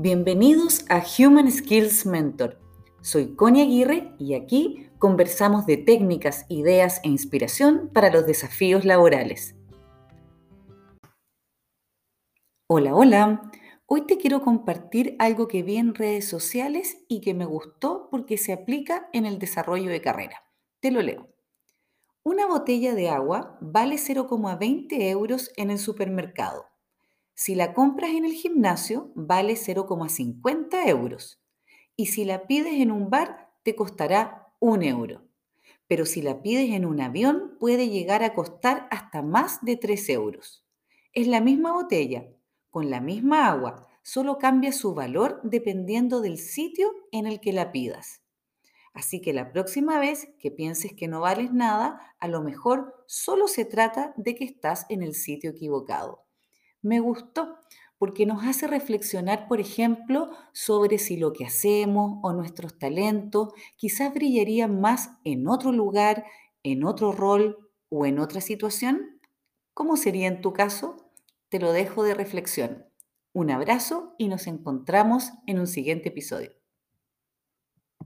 Bienvenidos a Human Skills Mentor. Soy Connie Aguirre y aquí conversamos de técnicas, ideas e inspiración para los desafíos laborales. Hola, hola. Hoy te quiero compartir algo que vi en redes sociales y que me gustó porque se aplica en el desarrollo de carrera. Te lo leo. Una botella de agua vale 0,20 euros en el supermercado si la compras en el gimnasio, vale 0,50 euros. Y si la pides en un bar, te costará un euro. Pero si la pides en un avión, puede llegar a costar hasta más de 3 euros. Es la misma botella, con la misma agua, solo cambia su valor dependiendo del sitio en el que la pidas. Así que la próxima vez que pienses que no vales nada, a lo mejor solo se trata de que estás en el sitio equivocado me gustó porque nos hace reflexionar, por ejemplo, sobre si lo que hacemos o nuestros talentos quizás brillarían más en otro lugar, en otro rol o en otra situación. ¿Cómo sería en tu caso? Te lo dejo de reflexión. Un abrazo y nos encontramos en un siguiente episodio.